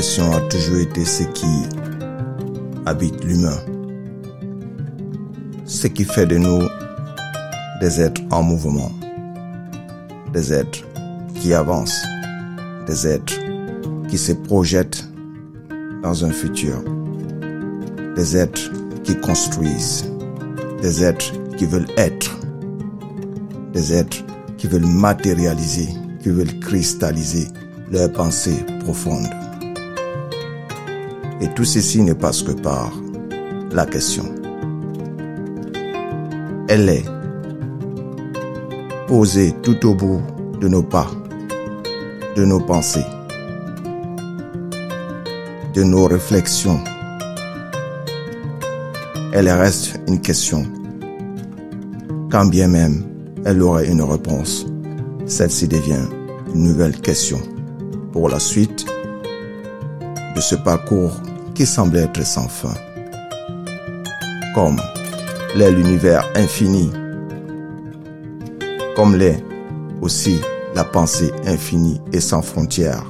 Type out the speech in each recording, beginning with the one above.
A toujours été ce qui habite l'humain. Ce qui fait de nous des êtres en mouvement. Des êtres qui avancent. Des êtres qui se projettent dans un futur. Des êtres qui construisent. Des êtres qui veulent être. Des êtres qui veulent matérialiser, qui veulent cristalliser leurs pensées profondes. Et tout ceci ne passe que par la question. Elle est posée tout au bout de nos pas, de nos pensées, de nos réflexions. Elle reste une question. Quand bien même elle aurait une réponse, celle-ci devient une nouvelle question pour la suite de ce parcours qui semble être sans fin. Comme l'est l'univers infini, comme l'est aussi la pensée infinie et sans frontières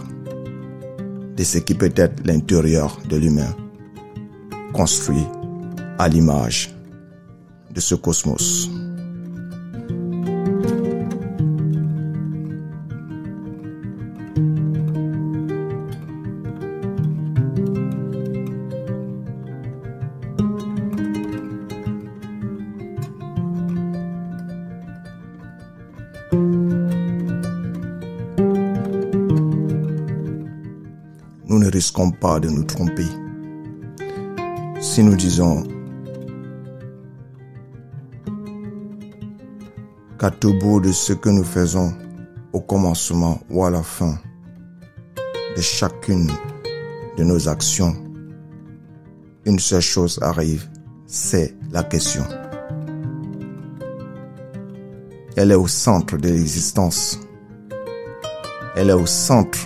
de ce qui peut être l'intérieur de l'humain, construit à l'image de ce cosmos. Nous ne risquons pas de nous tromper. Si nous disons qu'à tout bout de ce que nous faisons au commencement ou à la fin de chacune de nos actions, une seule chose arrive, c'est la question. Elle est au centre de l'existence. Elle est au centre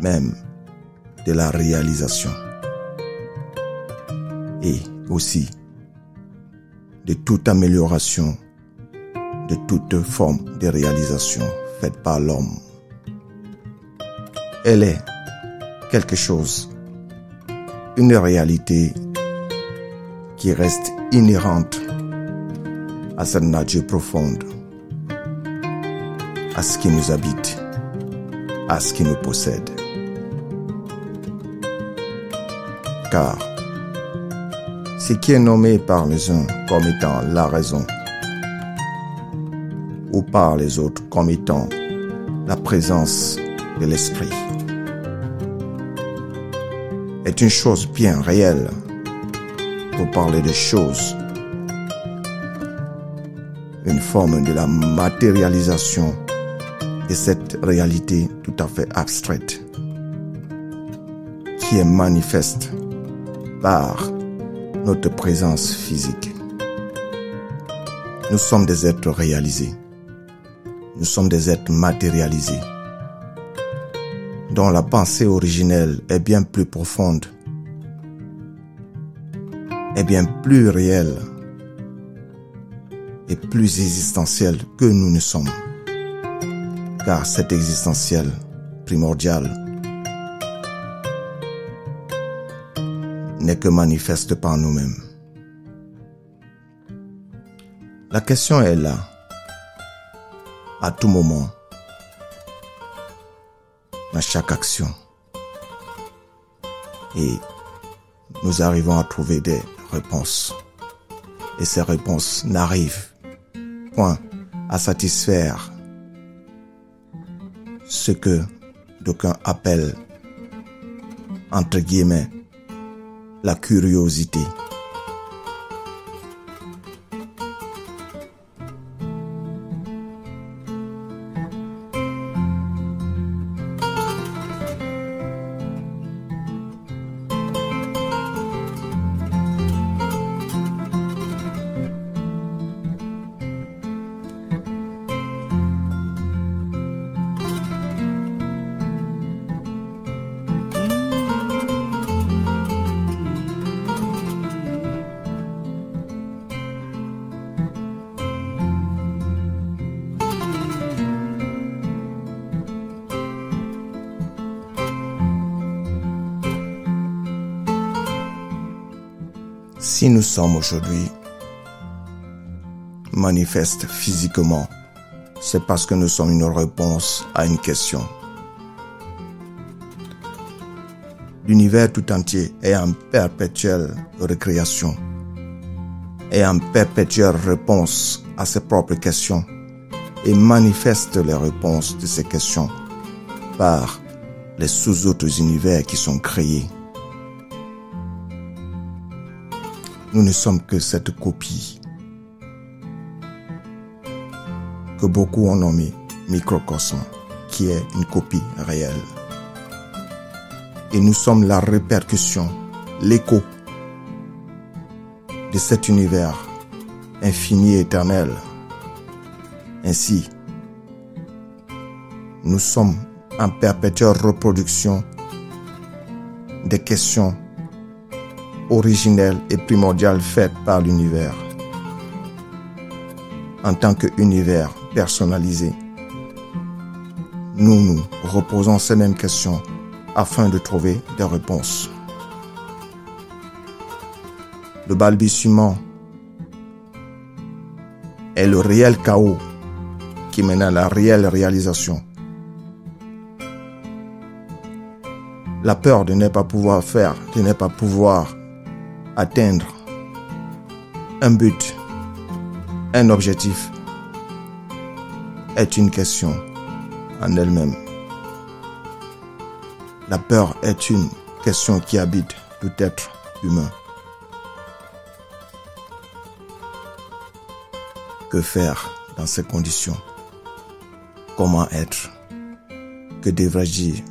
même la réalisation et aussi de toute amélioration, de toute forme de réalisation faite par l'homme. Elle est quelque chose, une réalité qui reste inhérente à cette nature profonde, à ce qui nous habite, à ce qui nous possède. Car ce qui est nommé par les uns comme étant la raison ou par les autres comme étant la présence de l'esprit est une chose bien réelle pour parler de choses, une forme de la matérialisation de cette réalité tout à fait abstraite qui est manifeste par notre présence physique. Nous sommes des êtres réalisés. Nous sommes des êtres matérialisés, dont la pensée originelle est bien plus profonde, est bien plus réelle et plus existentielle que nous ne sommes. Car cet existentiel primordial n'est que manifeste par nous-mêmes. La question est là, à tout moment, dans chaque action. Et nous arrivons à trouver des réponses. Et ces réponses n'arrivent point à satisfaire ce que d'aucuns appellent, entre guillemets, la curiosité. Si nous sommes aujourd'hui manifestes physiquement, c'est parce que nous sommes une réponse à une question. L'univers tout entier est en perpétuelle récréation et en perpétuelle réponse à ses propres questions et manifeste les réponses de ces questions par les sous-autres univers qui sont créés. Nous ne sommes que cette copie que beaucoup ont nommé microcosme, qui est une copie réelle. Et nous sommes la répercussion, l'écho de cet univers infini et éternel. Ainsi, nous sommes en perpétuelle reproduction des questions originelles et primordiales faites par l'univers. En tant qu'univers personnalisé, nous nous reposons ces mêmes questions afin de trouver des réponses. Le balbutiement est le réel chaos qui mène à la réelle réalisation. La peur de ne pas pouvoir faire, de ne pas pouvoir atteindre un but, un objectif, est une question en elle-même. La peur est une question qui habite tout être humain. Que faire dans ces conditions? Comment être? Que devrais-je dire?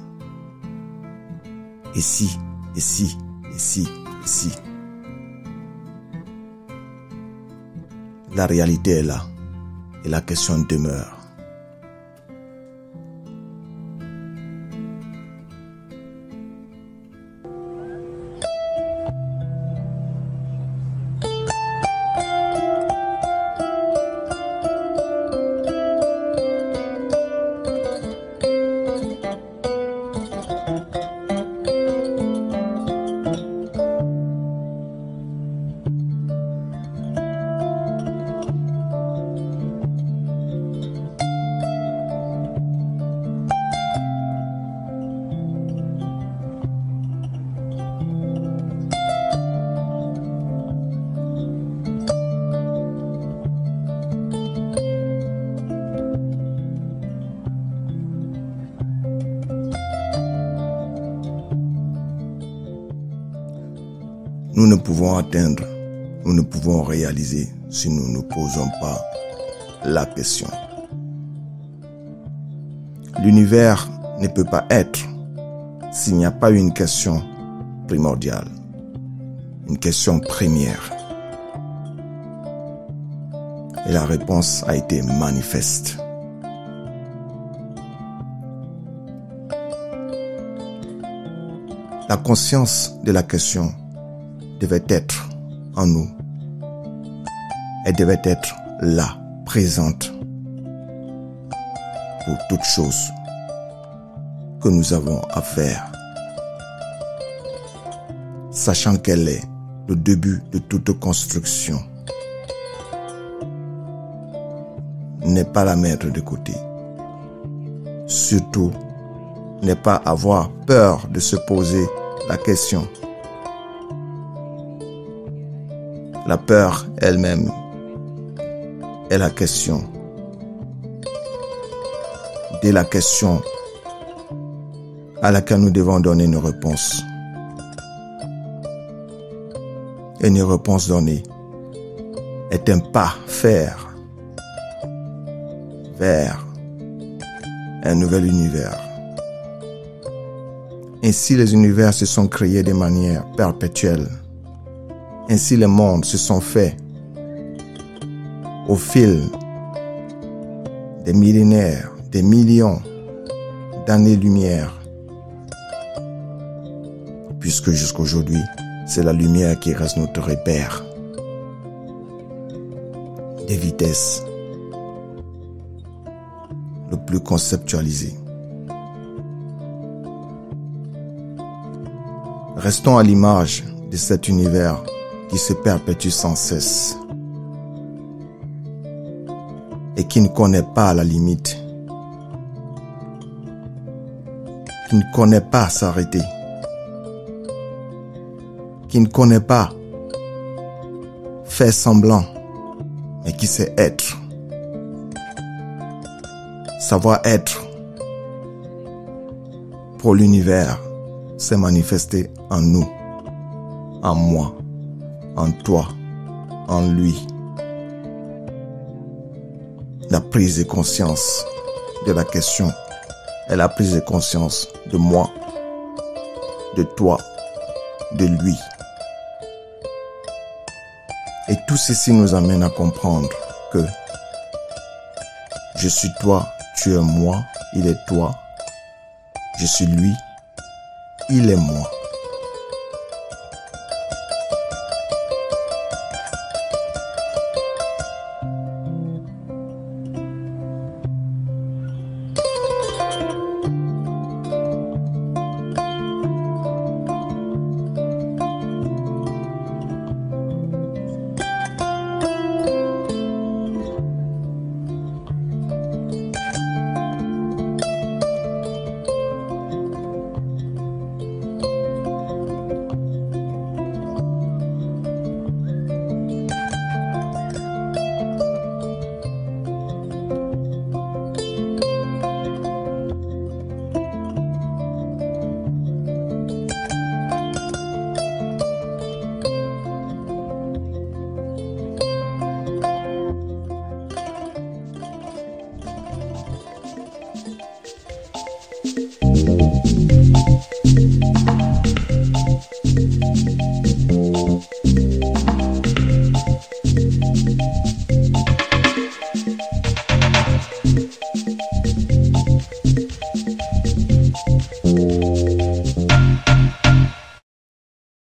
Ici, ici, ici, ici. La réalité est là et la question demeure. Ne pouvons atteindre, nous ne pouvons réaliser si nous ne posons pas la question. L'univers ne peut pas être s'il n'y a pas une question primordiale, une question première. Et la réponse a été manifeste. La conscience de la question devait être en nous. Elle devait être là, présente, pour toute chose que nous avons à faire, sachant qu'elle est le début de toute construction. N'est pas la mettre de côté. Surtout, n'est pas avoir peur de se poser la question La peur elle-même est la question. Dès la question à laquelle nous devons donner une réponse. Et une réponse donnée est un pas faire vers un nouvel univers. Ainsi les univers se sont créés de manière perpétuelle ainsi les mondes se sont faits au fil des millénaires, des millions d'années-lumière. Puisque jusqu'aujourd'hui, c'est la lumière qui reste notre repère des vitesses le plus conceptualisé. Restons à l'image de cet univers qui se perpétue sans cesse et qui ne connaît pas la limite, qui ne connaît pas s'arrêter, qui ne connaît pas faire semblant, mais qui sait être. Savoir être pour l'univers, c'est manifester en nous, en moi, en toi, en lui. La prise de conscience de la question est la prise de conscience de moi, de toi, de lui. Et tout ceci nous amène à comprendre que je suis toi, tu es moi, il est toi, je suis lui, il est moi.